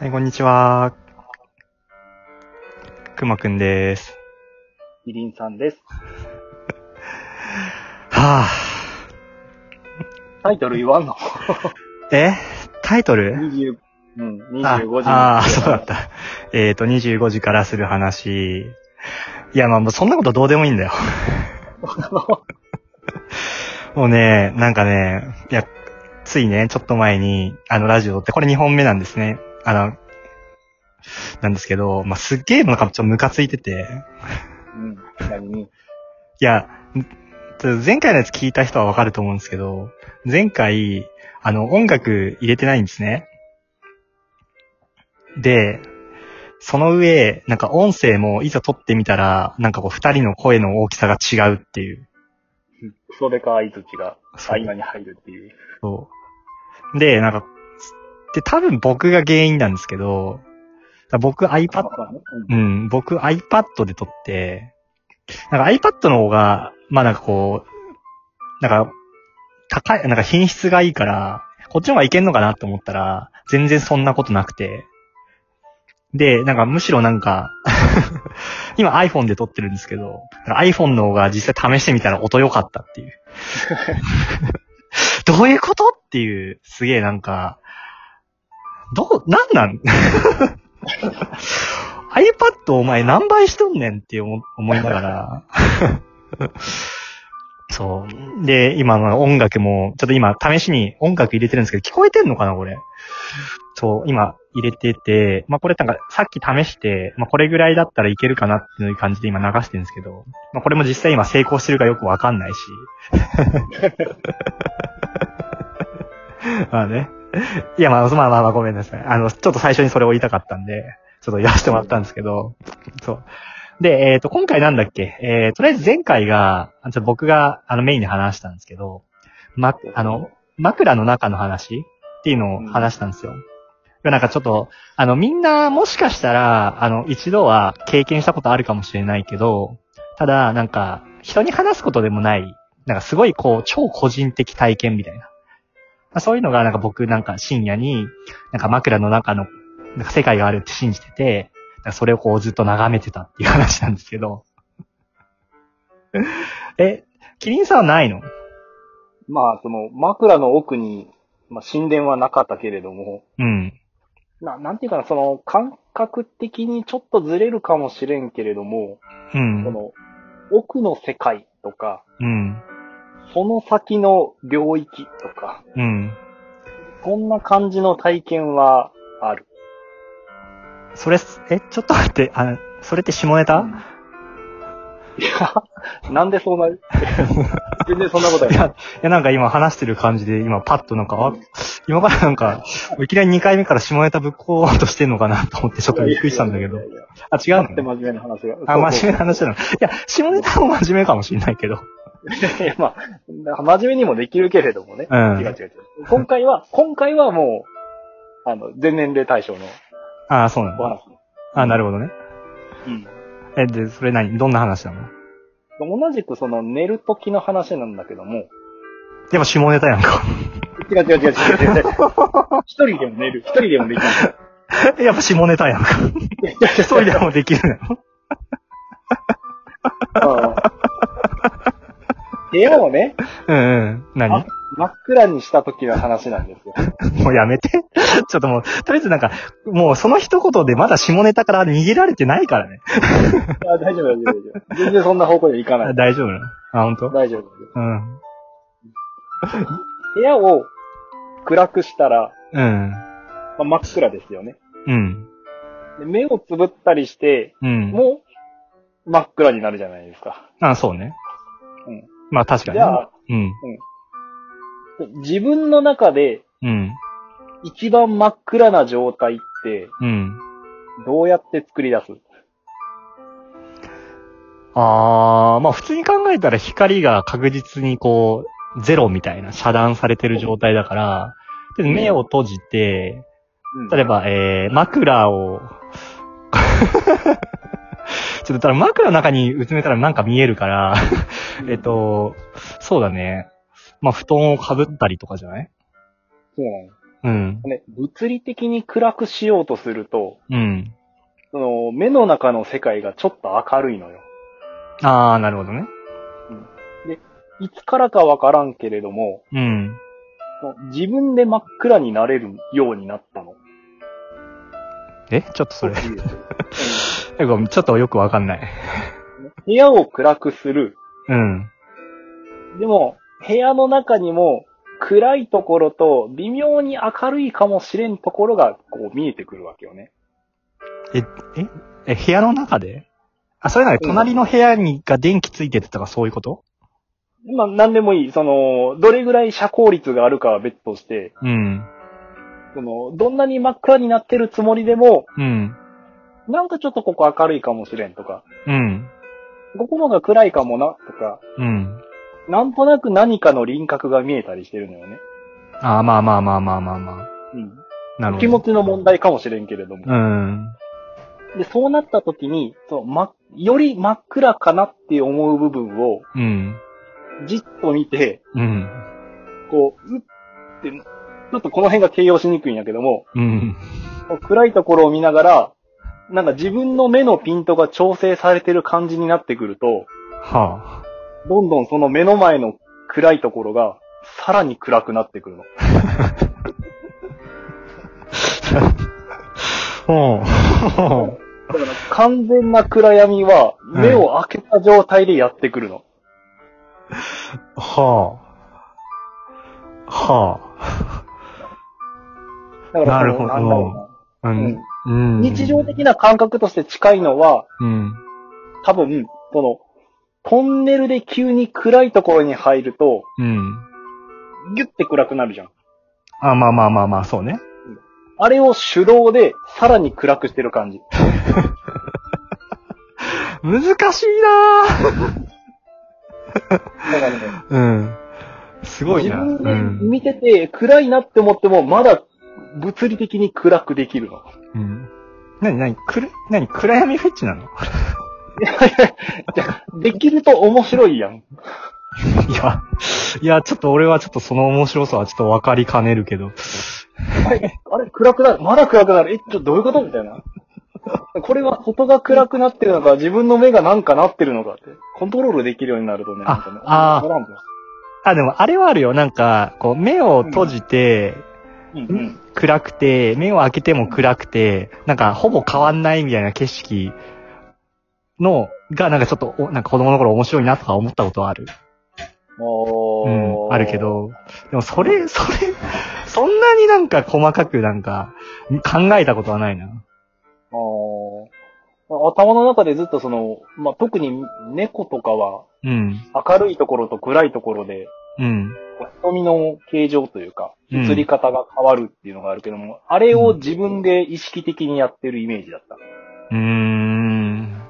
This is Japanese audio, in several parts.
はい、こんにちは。くまくんです。みりんさんです。はぁ、タイトル言わんの？え？タイトル ?20、うん、あ25時あー、そうだった。えっ、と、25時からする話。いや、まあもうそんなことどうでもいいんだよ。もうね、なんかね、いや、ついね、ちょっと前に、あの、ラジオって、これ2本目なんですね。あの、なんですけど、まあ、すっげえなんかちょっとムカついてて、うん、何にいや、ん前回のやつ聞いた人はわかると思うんですけど、前回、あの、音楽入れてないんですね。で、その上、なんか音声もいざ撮ってみたら、なんかこう二人の声の大きさが違うっていう。それか相づちが合間に入るっていう。そう。で、なんか、で、多分僕が原因なんですけど、僕 iPad、ううんん、僕 iPad で撮って、なんか iPad の方が、まあなんかこう、なんか、高い、なんか品質がいいから、こっちの方がいけんのかなと思ったら、全然そんなことなくて。で、なんかむしろなんか、今 iPhone で撮ってるんですけど、iPhone の方が実際試してみたら音良かったっていう。どういうことっていう、すげえなんか、どう、なんなん？iPad お前何倍しとんねんって思思いながら。そう。で、今の音楽も、ちょっと今試しに音楽入れてるんですけど、聞こえてんのかなこれ？そう、今入れてて、まあこれなんかさっき試して、まあこれぐらいだったらいけるかなっていう感じで今流してるんですけど、まあこれも実際今成功してるかよくわかんないし。まあね。いやまあまあまあまあごめんなさい。あの、ちょっと最初にそれを言いたかったんで、ちょっと言わせてもらったんですけど、そう。で、えっ、と、今回なんだっけ？えー、とりあえず前回が、ちょっと僕があのメインで話したんですけど、ま、あの、枕の中の話っていうのを話したんですよ。なんかちょっと、あの、みんなもしかしたら、あの、一度は経験したことあるかもしれないけど、ただ、なんか、人に話すことでもない、なんかすごいこう、超個人的体験みたいな。まあ、そういうのがなんか僕なんか深夜に、なんか枕の中の、なんか世界があるって信じてて、それをこうずっと眺めてたっていう話なんですけど。え、キリンさんはないの？まあ、その、枕の奥に、まあ、神殿はなかったけれども、うん。な、なんていうかな、その、感覚的にちょっとずれるかもしれんけれども、うん。その、奥の世界とか、うん。その先の領域とか、うん。そんな感じの体験はある。それ、え、ちょっと待って、あ、それって下ネタ、いや、なんでそうなる？全然そんなことないい。や、いやなんか今話してる感じで、今パッとなんか、あ、今からなんか、いきなり2回目から下ネタぶっこうとしてんのかなと思ってちょっとびっくりしたんだけどい。やいやいやあ、違うの？だって真面目な話が？あ、真面目なな。話なの。いや、下ネタも真面目かもしれないけど。いや、まあ、真面目にもできるけれどもね。うん違う違う違う。今回は、今回はもう、あの、全年齢対象のああ、そうなんだ。お話。あなるほどね。うん。え、で、それ何？どんな話なの？同じくその寝る時の話なんだけども、でも下ネタやんか。違う違う違う違う違う違う。一人でも寝る。一人でもできる。やっぱ下ネタやんか。一人でもできるの？よ。ああ部屋をね、うんうん。何？あ真っ暗にした時の話なんですよ。もうやめて。ちょっともう、とりあえずなんか、もうその一言でまだ下ネタから逃げられてないからね。あ大丈夫大丈夫大丈夫。全然そんな方向に行かなあい。大丈夫なの？あ、本当？大丈夫。うん。部屋を暗くしたら、うん。まあ、真っ暗ですよね。うん。で目をつぶったりして、うん。もう真っ暗になるじゃないですか。あ、そうね。うん。まあ確かに。じゃあ、うん。自分の中でうん。一番真っ暗な状態って、うん。どうやって作り出す？あー、まあ普通に考えたら光が確実にこう、ゼロみたいな遮断されてる状態だから、で目を閉じて、うん例えば、えー、枕を、ちょっと、ただ枕の中にうつめたらなんか見えるから、えっと、そうだね。まあ、布団をかぶったりとかじゃない？そうなの。うん。ね、物理的に暗くしようとすると、うん。その、目の中の世界がちょっと明るいのよ。ああ、なるほどね。いつからかわからんけれども、うん。自分で真っ暗になれるようになったの。えちょっとそれ、ごめんちょっとよくわかんない。部屋を暗くする。うん。でも、部屋の中にも暗いところと微妙に明るいかもしれんところがこう見えてくるわけよね。え、え、え、部屋の中で？あ、それなら隣の部屋にが電気ついててとかそういうこと？まあ、なんでもいい。その、どれぐらい遮光率があるかは別として、うん。その、どんなに真っ暗になってるつもりでも、うん。なんかちょっとここ明るいかもしれんとか、うん。ここのが暗いかもなとか、うん。なんとなく何かの輪郭が見えたりしてるのよね。あーまあまあまあまあまあまあ。うん。なるほど。気持ちの問題かもしれんけれども。うん。で、そうなった時に、そう、ま、より真っ暗かなって思う部分を、うん。じっと見て、うん。こう、うって、ちょっとこの辺が形容しにくいんやけども、うん。暗いところを見ながら、なんか自分の目のピントが調整されてる感じになってくると、はどんどんその目の前の暗いところが、さらに暗くなってくるの。う。だから完全な暗闇は、目を開けた状態でやってくるの。はあ。はだからなるほど。う。ん。うん。日常的な感覚として近いのは、うん。多分、その、トンネルで急に暗いところに入ると、うん。ギュッて暗くなるじゃん。あ、まあまあまあまあ、そうね。あれを手動でさらに暗くしてる感じ。難しいなだからね、ぁ うん。すごいな。自分でうん。見てて暗いなって思っても、まだ物理的に暗くできるの。うん。なになにくる、なに暗闇フェチなの？いやいやじゃあできると面白いやん。いや、いや、ちょっと俺はちょっとその面白さはちょっとわかりかねるけど。あれ、あれ暗くなる。まだ暗くなる。え、ちょっとどういうこと？みたいな。これは外が暗くなってるのか、自分の目がなんかなってるのかって。コントロールできるようになるとね、あなんかねあーわからんぞあ、でもあれはあるよ。なんか、こう、目を閉じて、うんうん。暗くて、目を開けても暗くて、なんかほぼ変わんないみたいな景色の、がなんかちょっと、おなんか子供の頃面白いなとか思ったことはある。おうーん、あるけ。ど、でもそれ、それ、そんなになんか細かくなんか考えたことはないな。頭の中でずっとその、まあ、特に猫とかはうん、明るいところと暗いところで、うん、瞳の形状というか、うん映り方が変わるっていうのがあるけども、あれを自分で意識的にやってるイメージだった。うーん。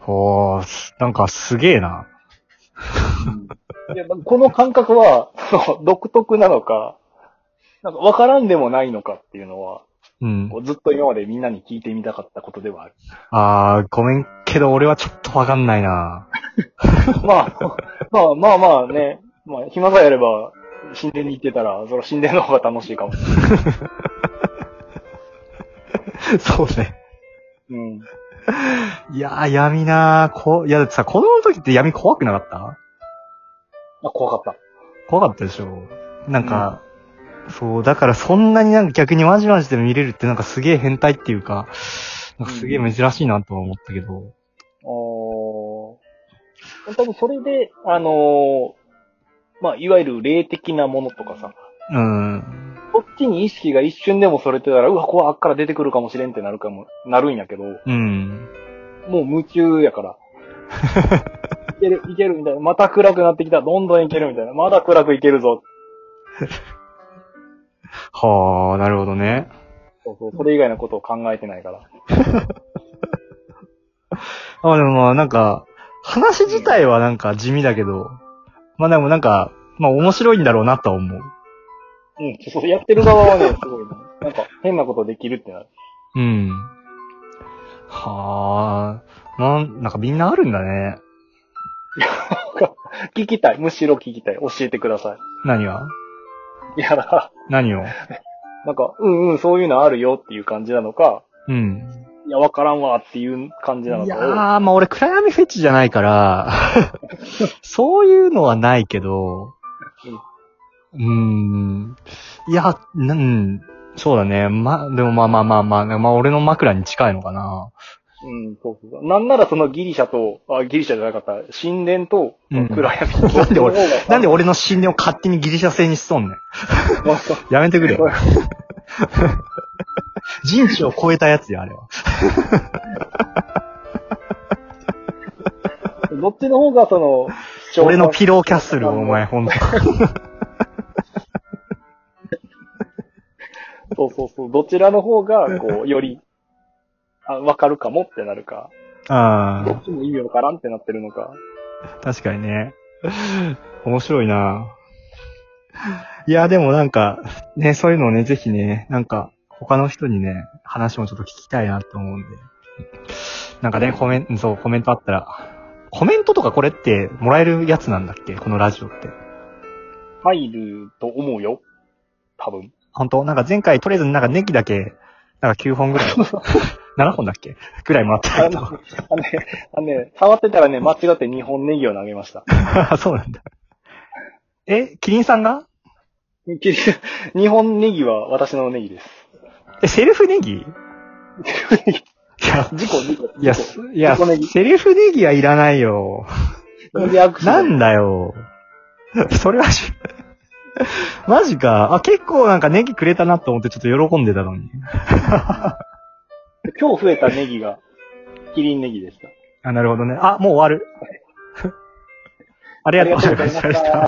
ほー、すなんかすげえな。この感覚は、そ の独特なのか、なんか分からんでもないのかっていうのは、うんずっと今までみんなに聞いてみたかったことではある。あー、ごめんけど俺はちょっとわかんないな。まあ、まあまあまあね、まあ暇さえあれば、神殿に行ってたら、それは神殿の方が楽しいかも。そうね。うん。いやー、闇なー。こいや、だってさ、子供の時って闇怖くなかった？あ、怖かった。怖かったでしょなんか、そう、だからそんなになんか逆にまじまじで見れるってなんかすげえ変態っていうか、なんかすげえ珍しいなとは思ったけど。多分それで、あのーまあ、いわゆる霊的なものとかさ、うん。こっちに意識が一瞬でもそれてたら、うわ、こうあっから出てくるかもしれんってなるかも、なるんやけど、うん。もう夢中やから。いける、いけるみたいな。また暗くなってきた。どんどんいけるみたいな。まだ暗くいけるぞ。はあ、なるほどね。そうそう。それ以外のことを考えてないから。あ、でもまあなんか、話自体はなんか地味だけど、まあでもなんか、まあ面白いんだろうなとは思う。うん。そう、やってる側はね、すごいね。なんか、変なことできるってなる。うん。はあ、なん、なんかみんなあるんだね。聞きたい。むしろ聞きたい。教えてください。何が？いや、だから、何を？なんか、うんうん、そういうのあるよっていう感じなのか、うん。いや、わからんわっていう感じなのいや。ー、まあ俺暗闇フェチじゃないから、そういうのはないけど、うーん。いや、うん、そうだね。ま、でもまあまあまあまあ、まあ俺の枕に近いのかな。うん、そうそう。なんならそのギリシャと、あ、ギリシャじゃなかった、神殿とうん暗闇。なんで俺なんで俺の信念を勝手にギリシャ製にしとんねん。やめてくれよ。人知を超えたやつよ、あれは。どっちの方がその、俺のピローキャッスル、お前、ほんと。そうそうそう。どちらの方が、こう、より、あ、わかるかもってなるか、ああ、どっちも意味わからんってなってるのか。確かにね。面白いないや、でもなんか、ね、そういうのをね、ぜひね、なんか、他の人にね、話もちょっと聞きたいなと思うんで。なんかね、コメント、そう、コメントあったら、コメントとかこれってもらえるやつなんだっけ？このラジオって。入ると思うよ。多分。本当？なんか前回とりあえずなんかネギだけ、なんか9本ぐらい、7本だっけ？ぐらいもらった。あの、あのね、あのね、触ってたらね、間違って2本ネギを投げました。そうなんだ。え、キリンさんが？2本ネギは私のネギです。え、セルフネギ？いや、事故、事故。いや、いや、セルフネギセルフネギはいらないよ。なんだよ。それはし、マジか。あ、結構なんかネギくれたなと思ってちょっと喜んでたのに。今日増えたネギが、キリンネギでした。あ、なるほどね。あ、もう終わる。ありがとうございまし。た。